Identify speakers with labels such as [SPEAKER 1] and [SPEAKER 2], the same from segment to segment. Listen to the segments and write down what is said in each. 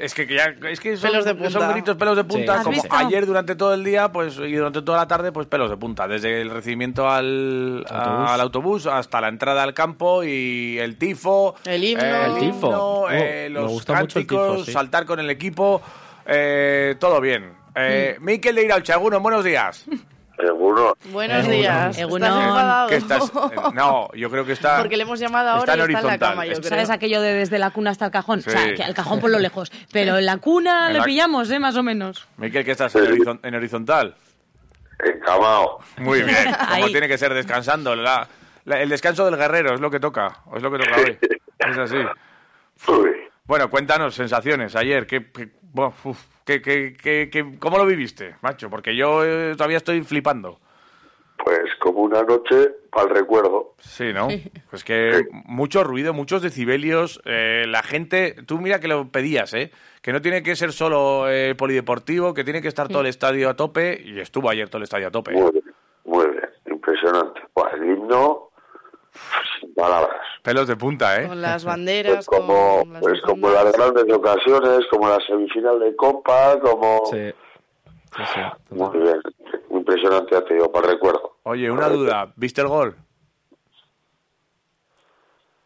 [SPEAKER 1] Es que ya, es que son,
[SPEAKER 2] Pelos de punta.
[SPEAKER 1] son gritos pelos de punta,
[SPEAKER 2] Sí. ¿Has
[SPEAKER 1] como
[SPEAKER 2] visto?
[SPEAKER 1] ayer durante todo el día, pues y durante toda la tarde, pues pelos de punta, desde el recibimiento al
[SPEAKER 3] Autobús.
[SPEAKER 1] al autobús hasta la entrada al campo y el tifo,
[SPEAKER 2] El himno.
[SPEAKER 1] eh,
[SPEAKER 2] El
[SPEAKER 3] tifo. Oh,
[SPEAKER 1] eh, los cánticos,
[SPEAKER 3] tifo, sí.
[SPEAKER 1] saltar con el equipo, eh, todo bien. Eh,
[SPEAKER 2] Mm.
[SPEAKER 1] Miquel de Irauchaguno, buenos días.
[SPEAKER 4] Seguro.
[SPEAKER 2] Buenos días.
[SPEAKER 5] Egunon.
[SPEAKER 2] ¿Estás enfadado?
[SPEAKER 1] ¿Qué estás? eh, no, yo creo que está.
[SPEAKER 2] Porque le hemos llamado ahora
[SPEAKER 1] está en
[SPEAKER 2] y está en la
[SPEAKER 1] horizontal.
[SPEAKER 2] cama, yo creo.
[SPEAKER 5] ¿Sabes aquello de desde la cuna hasta el cajón?
[SPEAKER 1] Sí.
[SPEAKER 5] O sea, que al cajón por lo lejos. Pero en la cuna
[SPEAKER 1] En
[SPEAKER 5] le
[SPEAKER 1] la-
[SPEAKER 5] pillamos, ¿eh? Más o menos.
[SPEAKER 1] Miquel, que estás en,
[SPEAKER 4] Sí.
[SPEAKER 1] horizon- en horizontal.
[SPEAKER 4] Encamado.
[SPEAKER 1] Muy bien, como
[SPEAKER 5] Ahí.
[SPEAKER 1] tiene que ser descansando. La- la- el descanso del guerrero es lo que toca, es lo que toca hoy. Es así.
[SPEAKER 4] Uy,
[SPEAKER 1] Bueno, cuéntanos sensaciones ayer. ¿qué, qué- buah, uf, qué- qué- qué- qué- ¿Cómo lo viviste, macho? Porque yo eh, todavía estoy flipando.
[SPEAKER 4] pues como una noche para el recuerdo.
[SPEAKER 1] Sí, ¿no? Pues que mucho ruido, muchos decibelios. eh, la gente, tú mira que lo pedías, ¿eh? Que no tiene que ser solo eh, polideportivo, que tiene que estar todo el estadio a tope. Y estuvo ayer todo el estadio a tope.
[SPEAKER 4] Muy bien, muy bien. Impresionante. Buah, el himno.
[SPEAKER 1] Pelos de punta, ¿eh?
[SPEAKER 2] Con las
[SPEAKER 4] Pues
[SPEAKER 2] banderas,
[SPEAKER 4] como,
[SPEAKER 2] con las
[SPEAKER 4] pues como las grandes ocasiones, como la semifinal de Copa, como...
[SPEAKER 3] Sí. Sí, sí.
[SPEAKER 4] Muy bien. Impresionante, ya te digo, para el recuerdo.
[SPEAKER 1] Oye, una duda. ¿Viste el gol?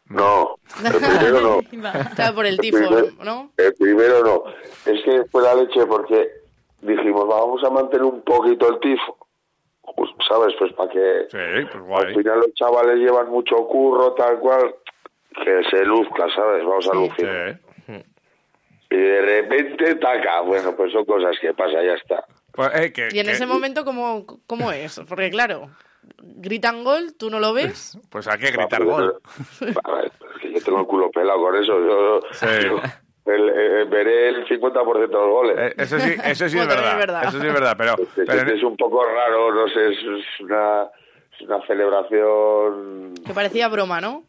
[SPEAKER 4] No, el primero no.
[SPEAKER 2] Claro, por el
[SPEAKER 4] El
[SPEAKER 2] tifo,
[SPEAKER 4] primer-
[SPEAKER 2] ¿no?
[SPEAKER 4] El primero no. Es que fue la leche porque dijimos, vamos a mantener un poquito el tifo. Pues, ¿Sabes? Pues para que
[SPEAKER 1] Sí, pues
[SPEAKER 4] al final los chavales llevan mucho curro, tal cual, que se luzca, ¿sabes? Vamos a
[SPEAKER 1] Sí.
[SPEAKER 4] lucir. Y de repente, taca. Bueno, pues son cosas que pasa, ya está.
[SPEAKER 1] Pues, eh, que-
[SPEAKER 2] Y en
[SPEAKER 1] que-
[SPEAKER 2] ese momento, ¿cómo, ¿cómo es? Porque claro, gritan gol, tú no lo ves.
[SPEAKER 1] Pues hay que gritar gol.
[SPEAKER 4] yo tengo el culo pelado con eso. Yo,
[SPEAKER 1] Sí.
[SPEAKER 4] yo- el- eh, veré el 50% de los goles.
[SPEAKER 1] Eh, Eso sí, eso sí es verdad.
[SPEAKER 2] es verdad.
[SPEAKER 1] Eso sí es verdad, pero, pero
[SPEAKER 4] es un poco raro, no sé, es, una, es una celebración
[SPEAKER 2] Que parecía broma, ¿no?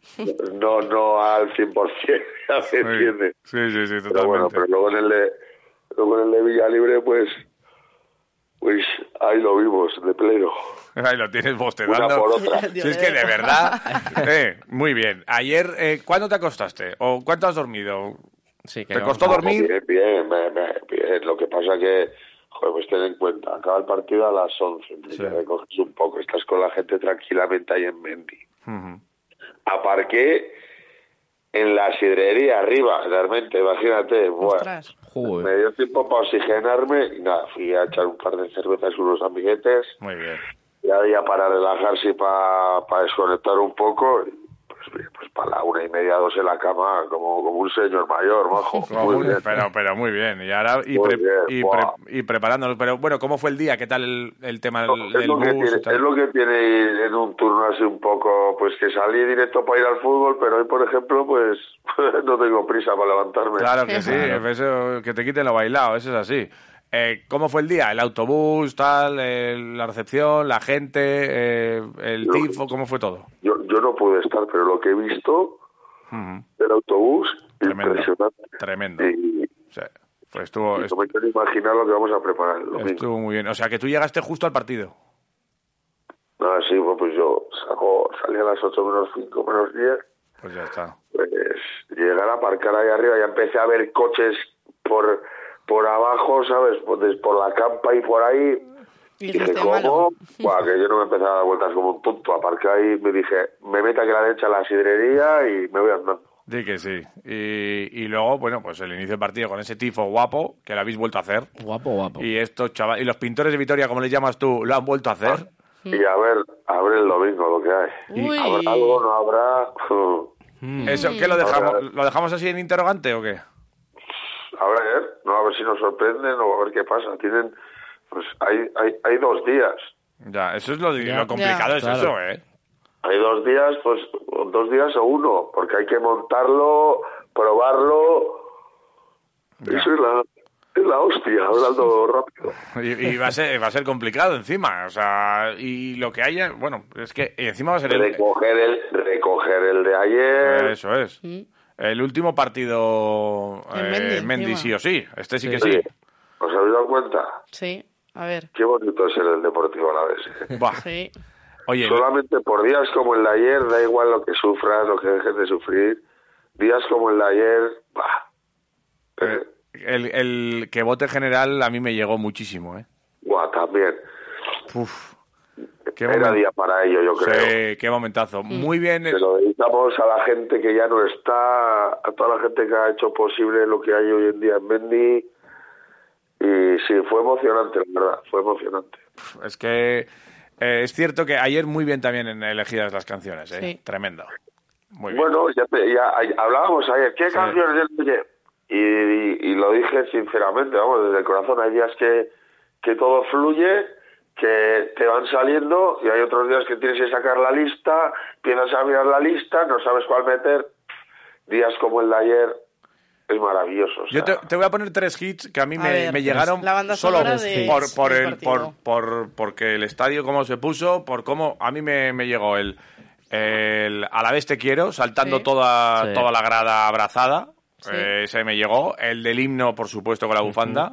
[SPEAKER 4] no no al 100%, ya se entiende.
[SPEAKER 1] Sí, sí, sí,
[SPEAKER 4] Pero bueno,
[SPEAKER 1] totalmente.
[SPEAKER 4] pero luego en el de, luego en el de Villa Libre, pues, pues ahí lo vimos, de pleno.
[SPEAKER 1] Ahí lo tienes
[SPEAKER 4] Una
[SPEAKER 1] bostezando.
[SPEAKER 4] por otra.
[SPEAKER 1] Si es que de verdad. eh, muy bien. Ayer, eh, ¿cuándo te acostaste? ¿O cuánto has dormido?
[SPEAKER 3] Sí, que
[SPEAKER 1] ¿Te
[SPEAKER 3] no.
[SPEAKER 1] costó dormir?
[SPEAKER 4] Bien, bien, bien, bien. Lo que pasa que, joder, pues ten en cuenta, acaba el partido a las 11, te
[SPEAKER 1] Sí.
[SPEAKER 4] recoges un poco, estás con la gente tranquilamente ahí en Mendy.
[SPEAKER 1] Ujú.
[SPEAKER 4] Aparqué en la sidrería arriba, realmente, imagínate. Bueno, me dio tiempo para oxigenarme y nada, fui a echar un par de cervezas con unos amiguetes,
[SPEAKER 1] Muy bien.
[SPEAKER 4] ya para relajarse y para, para desconectar un poco. y, Pues, bien, para la una y media, dos en la cama, como, como un señor mayor, majo. Muy bien.
[SPEAKER 1] pero, pero muy bien. Y ahora y, pre-
[SPEAKER 4] bien,
[SPEAKER 1] y, pre- y preparándonos. Pero bueno, ¿cómo fue el día? ¿Qué tal el, el tema del,
[SPEAKER 4] es, lo que
[SPEAKER 1] bus?
[SPEAKER 4] tiene,
[SPEAKER 1] y tal?
[SPEAKER 4] es lo que tiene ir en un turno así un poco, pues que salí directo para ir al fútbol, pero hoy, por ejemplo, pues no tengo prisa para levantarme.
[SPEAKER 1] Claro que sí, eso, que te quiten lo bailado, eso es así. Eh, ¿Cómo fue el día? ¿El autobús, tal, la recepción, la gente, eh, el
[SPEAKER 4] Lo-
[SPEAKER 1] tifo? ¿Cómo fue todo?
[SPEAKER 4] Yo, yo no pude estar, pero lo que he visto del autobús,
[SPEAKER 1] Tremendo.
[SPEAKER 4] impresionante.
[SPEAKER 1] Tremendo.
[SPEAKER 4] Y,
[SPEAKER 1] O sea, pues estuvo,
[SPEAKER 4] y no me quiero imaginar lo que vamos a preparar
[SPEAKER 1] estuvo muy bien. O sea, que tú llegaste justo al partido.
[SPEAKER 4] Ah, sí, pues yo saco, salí a las 8 menos 5, menos 10,
[SPEAKER 1] Pues ya está.
[SPEAKER 4] pues llegar a aparcar ahí arriba, ya empecé a ver coches por por abajo, ¿sabes? Por, por la campa y por ahí.
[SPEAKER 2] Y
[SPEAKER 4] dije, ¿cómo? Buah, que yo no me empezaba a dar vueltas como un tonto. Aparqué ahí, me dije, me meto aquí a la derecha a la sidrería y me voy andando.
[SPEAKER 1] Di que sí. Y, y luego, bueno, pues el inicio del partido con ese tifo guapo que lo habéis vuelto a hacer.
[SPEAKER 3] Guapo, guapo.
[SPEAKER 1] Y estos chavales, y los pintores de Vitoria, como les llamas tú, lo han vuelto a hacer.
[SPEAKER 4] Y a ver, a ver el domingo lo que hay.
[SPEAKER 2] Uy.
[SPEAKER 4] ¿Habrá algo? ¿No habrá?
[SPEAKER 1] ¿Eso qué lo dejamos?
[SPEAKER 4] Ahora-
[SPEAKER 1] ¿Lo dejamos así en interrogante o qué?
[SPEAKER 4] A ver, no, a ver si nos sorprenden o a ver qué pasa. Tienen, pues hay, hay, hay dos días.
[SPEAKER 1] Ya, eso es lo,
[SPEAKER 3] Ya.
[SPEAKER 1] lo complicado,
[SPEAKER 2] Ya.
[SPEAKER 1] es
[SPEAKER 3] Claro.
[SPEAKER 1] eso, ¿eh?
[SPEAKER 4] Hay dos días, pues dos días o uno, porque hay que montarlo, probarlo.
[SPEAKER 1] Ya.
[SPEAKER 4] Eso es la, es la hostia, hablando rápido.
[SPEAKER 1] Y, y va, a ser, va a ser complicado encima, o sea, y lo que haya, bueno, es que encima va a ser el...
[SPEAKER 4] Recoger el, recoger el de ayer.
[SPEAKER 1] Eso es.
[SPEAKER 2] Mm.
[SPEAKER 1] El último partido
[SPEAKER 2] El
[SPEAKER 1] eh,
[SPEAKER 2] Mendy,
[SPEAKER 1] Mendy sí o sí, este sí,
[SPEAKER 3] Sí.
[SPEAKER 1] que sí.
[SPEAKER 4] ¿os habéis dado cuenta?
[SPEAKER 2] Sí, a ver.
[SPEAKER 4] Qué bonito es el Deportivo a la vez. ¿eh?
[SPEAKER 1] Buah.
[SPEAKER 2] Sí.
[SPEAKER 1] Oye,
[SPEAKER 4] Solamente por días como el de ayer, da igual lo que sufras, lo que dejes de sufrir. Días como el de ayer, bah.
[SPEAKER 1] eh, el, el que vote general a mí me llegó muchísimo, ¿eh?
[SPEAKER 4] Buah, también.
[SPEAKER 1] Uf, qué,
[SPEAKER 4] Era día para ello, yo creo.
[SPEAKER 1] Sí, qué momentazo. Muy bien.
[SPEAKER 4] Se lo dedicamos a la gente que ya no está, a toda la gente que ha hecho posible lo que hay hoy en día en Mendy. Y sí, fue emocionante, la verdad, fue emocionante.
[SPEAKER 1] Es que eh, es cierto que ayer muy bien también en elegidas las canciones, ¿eh?
[SPEAKER 2] Sí.
[SPEAKER 1] Tremendo. Muy bien.
[SPEAKER 4] Bueno, ya, te- ya hablábamos ayer, ¿qué
[SPEAKER 1] Sí.
[SPEAKER 4] canciones? Y, y- y lo dije sinceramente, vamos, desde el corazón. Hay días que, que todo fluye, que te van saliendo, y hay otros días que tienes que sacar la lista, empiezas a mirar la lista, no sabes cuál meter. Días como el de ayer es maravilloso. o
[SPEAKER 1] Yo te, te voy a poner tres hits que a mí
[SPEAKER 2] A
[SPEAKER 1] me,
[SPEAKER 2] ver,
[SPEAKER 1] me llegaron
[SPEAKER 2] la banda
[SPEAKER 1] solo
[SPEAKER 2] de-
[SPEAKER 1] por, por, el, por, por- porque el estadio cómo se puso, por cómo a mí me, me llegó el, el A la vez te quiero, saltando
[SPEAKER 2] Sí.
[SPEAKER 1] toda,
[SPEAKER 3] Sí.
[SPEAKER 1] toda la grada abrazada.
[SPEAKER 2] Sí.
[SPEAKER 1] Eh, ese me llegó. El del himno, por supuesto, con la bufanda.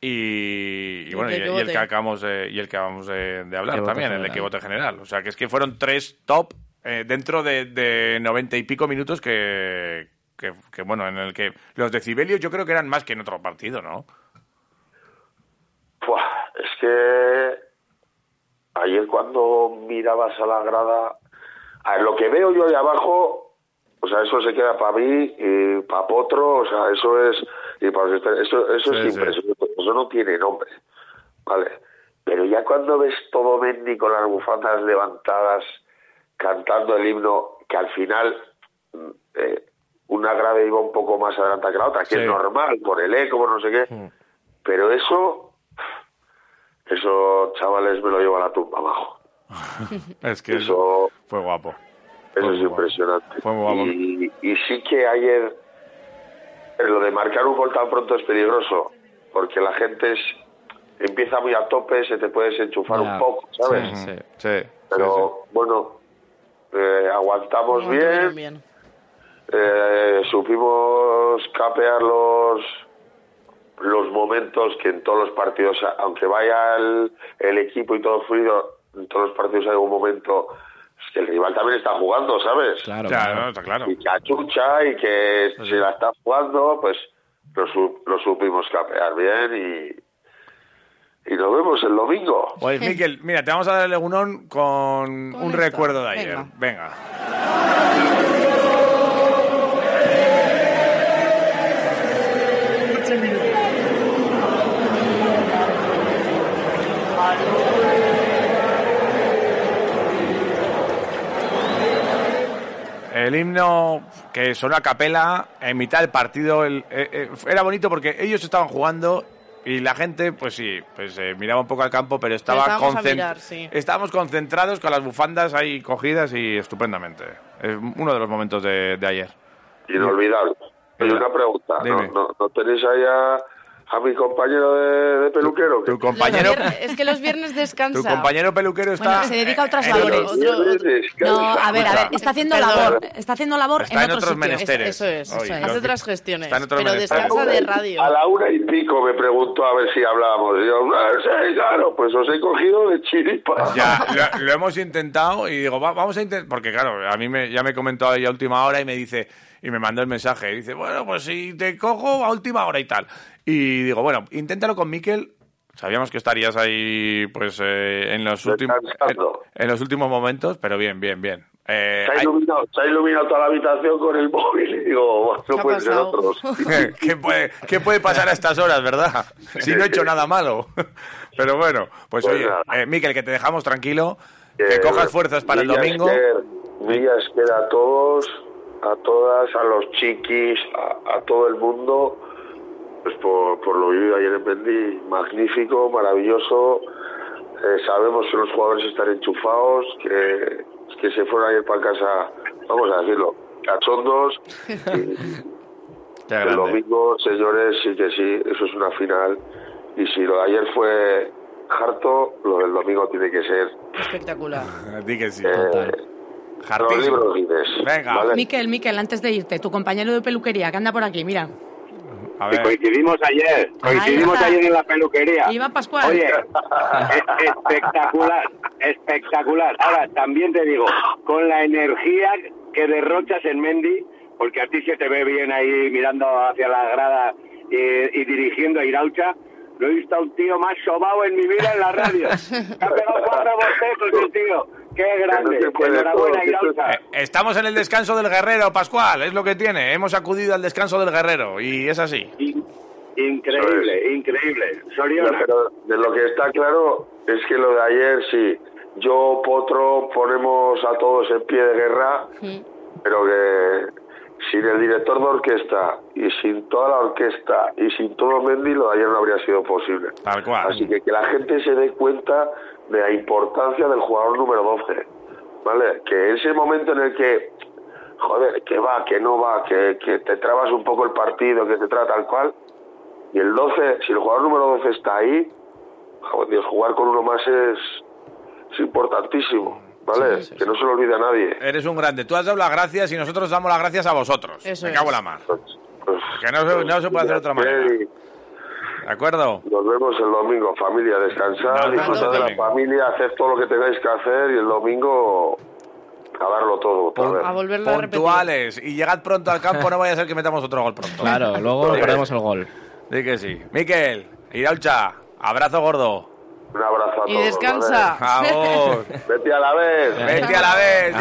[SPEAKER 1] Y Y bueno,
[SPEAKER 2] el
[SPEAKER 1] y, el que acabamos de, y el que acabamos de, de hablar
[SPEAKER 3] vote
[SPEAKER 1] también, el de
[SPEAKER 3] general.
[SPEAKER 1] que vote general. O sea, que es que fueron tres top eh, dentro de, de noventa y pico minutos que, que, que, bueno, en el que los decibelios yo creo que eran más que en otro partido, ¿no?
[SPEAKER 4] Buah, es que ayer cuando mirabas a la grada, a ver, lo que veo yo ahí abajo, o sea, eso se queda para mí y para Potro, o sea, eso es, y para eso, eso
[SPEAKER 1] Sí,
[SPEAKER 4] es
[SPEAKER 1] sí.
[SPEAKER 4] Eso no tiene nombre, ¿vale? Pero ya cuando ves todo Mendy con las bufandas levantadas, cantando el himno, que al final mm, eh, una grave iba un poco más adelante que la otra, que
[SPEAKER 1] Sí.
[SPEAKER 4] es normal, por el eco, por no sé qué, pero eso, eso, chavales, me lo llevo a la tumba abajo.
[SPEAKER 1] Es que
[SPEAKER 4] Eso,
[SPEAKER 1] fue guapo.
[SPEAKER 4] eso es
[SPEAKER 1] guapo.
[SPEAKER 4] impresionante.
[SPEAKER 1] Fue muy guapo.
[SPEAKER 4] Y, y sí que ayer, lo de marcar un gol tan pronto es peligroso, porque la gente es, empieza muy a tope, se te puedes enchufar
[SPEAKER 3] Ya.
[SPEAKER 4] un poco, ¿sabes?
[SPEAKER 3] Sí.
[SPEAKER 1] Sí, sí,
[SPEAKER 4] Pero bueno, eh, aguantamos
[SPEAKER 2] No,
[SPEAKER 4] bien,
[SPEAKER 2] bien.
[SPEAKER 4] eh, supimos capear los los momentos que en todos los partidos, aunque vaya el, el equipo y todo fluido, en todos los partidos hay un momento que el rival también está jugando, ¿sabes?
[SPEAKER 3] Claro, claro.
[SPEAKER 1] está claro.
[SPEAKER 4] Y que achucha y que se la está jugando, pues lo, su- lo supimos capear bien y, y nos vemos el domingo.
[SPEAKER 1] Pues, Miquel, mira, te vamos a dar el legunón con,
[SPEAKER 2] Con
[SPEAKER 1] un
[SPEAKER 2] esto.
[SPEAKER 1] recuerdo de ayer.
[SPEAKER 2] Venga.
[SPEAKER 1] Venga. El himno que sonó a capela en mitad del partido el- eh, eh, era bonito porque ellos estaban jugando y la gente, pues sí, pues eh, miraba un poco al campo, pero estaba
[SPEAKER 2] estábamos a
[SPEAKER 1] concen-
[SPEAKER 2] mirar, sí.
[SPEAKER 1] estábamos concentrados con las bufandas ahí cogidas y estupendamente. Es uno de los momentos de, de ayer.
[SPEAKER 4] Inolvidable.
[SPEAKER 1] Mira,
[SPEAKER 4] una pregunta. ¿No,
[SPEAKER 1] dime.
[SPEAKER 4] no, no tenéis ahí a, mi compañero de, de peluquero?
[SPEAKER 1] Tu
[SPEAKER 2] Los
[SPEAKER 1] compañero,
[SPEAKER 2] es que los viernes descansa.
[SPEAKER 1] tu compañero peluquero está.
[SPEAKER 5] Bueno, se dedica a otras labores.
[SPEAKER 1] otro-
[SPEAKER 2] Otro-
[SPEAKER 4] Viernes
[SPEAKER 2] otro-
[SPEAKER 4] descansa.
[SPEAKER 5] No, a ver, a ver, está haciendo labor, está haciendo labor
[SPEAKER 1] Está
[SPEAKER 5] en
[SPEAKER 1] en
[SPEAKER 5] otros
[SPEAKER 1] otros menesteres.
[SPEAKER 2] Eso es, eso es. Hace otras gestiones.
[SPEAKER 1] está en otros
[SPEAKER 2] Pero
[SPEAKER 1] menesteres.
[SPEAKER 2] descansa de
[SPEAKER 4] A la
[SPEAKER 2] radio.
[SPEAKER 4] una y pico me preguntó a ver si hablábamos. Y yo, "Ah, sí, claro, pues os he cogido de chiripa.
[SPEAKER 1] Ya, lo, lo hemos intentado y digo, va- vamos a intentar, porque claro, a mí me, ya me comentó ahí a última hora y me dice, y me mandó el mensaje, y dice, bueno, pues si te cojo a última hora y tal. Y digo, bueno, inténtalo con Miquel. Sabíamos que estarías ahí, pues, eh, en los últimos, en, en los últimos momentos, pero bien, bien, bien. Eh,
[SPEAKER 4] Se ha,
[SPEAKER 1] hay-
[SPEAKER 4] iluminado, se ha iluminado toda la habitación con el móvil y digo,
[SPEAKER 2] ¿Qué
[SPEAKER 4] no pueden ser otros.
[SPEAKER 1] ¿Qué puede, ¿Qué puede pasar a estas horas, verdad? Si no he hecho nada malo. Pero bueno, pues
[SPEAKER 4] Pues
[SPEAKER 1] oye, eh, Miquel, que te dejamos tranquilo, que
[SPEAKER 4] Eh,
[SPEAKER 1] cojas fuerzas para el domingo.
[SPEAKER 4] Esquer, Milla Esquer a todos a todas, a los chiquis, a, a todo el mundo, pues por, por lo vivido ayer en Mendy, magnífico, maravilloso. Eh, sabemos que los jugadores están enchufados, que, que se fueron ayer para casa, vamos a decirlo, cachondos.
[SPEAKER 1] Qué
[SPEAKER 4] El domingo, señores, sí que sí, eso es una final. Y si lo de ayer fue harto, lo del domingo tiene que ser
[SPEAKER 2] Espectacular.
[SPEAKER 1] Di que sí.
[SPEAKER 4] eh,
[SPEAKER 1] Hartísimo.
[SPEAKER 4] libros Guinness.
[SPEAKER 1] Venga.
[SPEAKER 4] ¿vale?
[SPEAKER 5] Miquel, Miquel, antes de irte, tu compañero de peluquería, que anda por aquí, mira.
[SPEAKER 1] A
[SPEAKER 3] Que
[SPEAKER 1] ver.
[SPEAKER 3] coincidimos ayer, coincidimos ayer en la peluquería.
[SPEAKER 5] Iván Pascual.
[SPEAKER 3] Oye, e- espectacular, espectacular. Ahora, también te digo, con la energía que derrochas en Mendy, porque a ti se te ve bien ahí mirando hacia la grada y, y dirigiendo a Iraucha, no he visto a un tío más sobao en mi vida en la radio. Me ha pegado cuatro el tío. Qué grande.
[SPEAKER 4] puede
[SPEAKER 3] Enhorabuena, Iraucha.
[SPEAKER 1] Eh, Estamos en el descanso del guerrero, Pascual, es lo que tiene. Hemos acudido al descanso del guerrero y es así.
[SPEAKER 3] In- Increíble, increíble.
[SPEAKER 4] Pero de lo que está claro es que lo de ayer sí. Yo, Potro, ponemos a todos en pie de guerra, pero que sin el director de orquesta y sin toda la orquesta y sin todo Mendy, lo de ayer no habría sido posible.
[SPEAKER 1] Tal cual.
[SPEAKER 4] Así que que la gente se dé cuenta de la importancia del jugador número 12. ¿Vale? Que ese momento en el que, joder, que va, que no va, que, que te trabas un poco el partido, que te trata tal cual. Y el 12, si el jugador número 12 está ahí, joder, Dios, jugar con uno más es, es importantísimo. ¿Vale? que no se lo olvide a nadie.
[SPEAKER 1] Eres un grande. Tú has dado las gracias y nosotros damos las gracias a vosotros.
[SPEAKER 2] Eso
[SPEAKER 1] Me
[SPEAKER 2] es.
[SPEAKER 1] cago en la mar.
[SPEAKER 4] Pues- pues-
[SPEAKER 1] Que no se- no se puede hacer de otra manera.
[SPEAKER 4] Y
[SPEAKER 1] ¿De acuerdo?
[SPEAKER 4] Nos vemos el domingo, familia. Descansar, disfrutar de la familia, hacer todo lo que tengáis que hacer y el domingo a darlo todo. vez.
[SPEAKER 2] A volverlo a repetir.
[SPEAKER 1] Puntuales. Y llegad pronto al campo, no vaya a ser que metamos otro gol pronto.
[SPEAKER 6] Claro, luego perdemos el gol.
[SPEAKER 1] Di que sí. Miquel, Iraucha, abrazo gordo.
[SPEAKER 4] Un abrazo a
[SPEAKER 2] Y
[SPEAKER 4] todos.
[SPEAKER 2] descansa.
[SPEAKER 1] Vamos.
[SPEAKER 4] ¿vale? Vete a la vez.
[SPEAKER 1] Vete a la vez.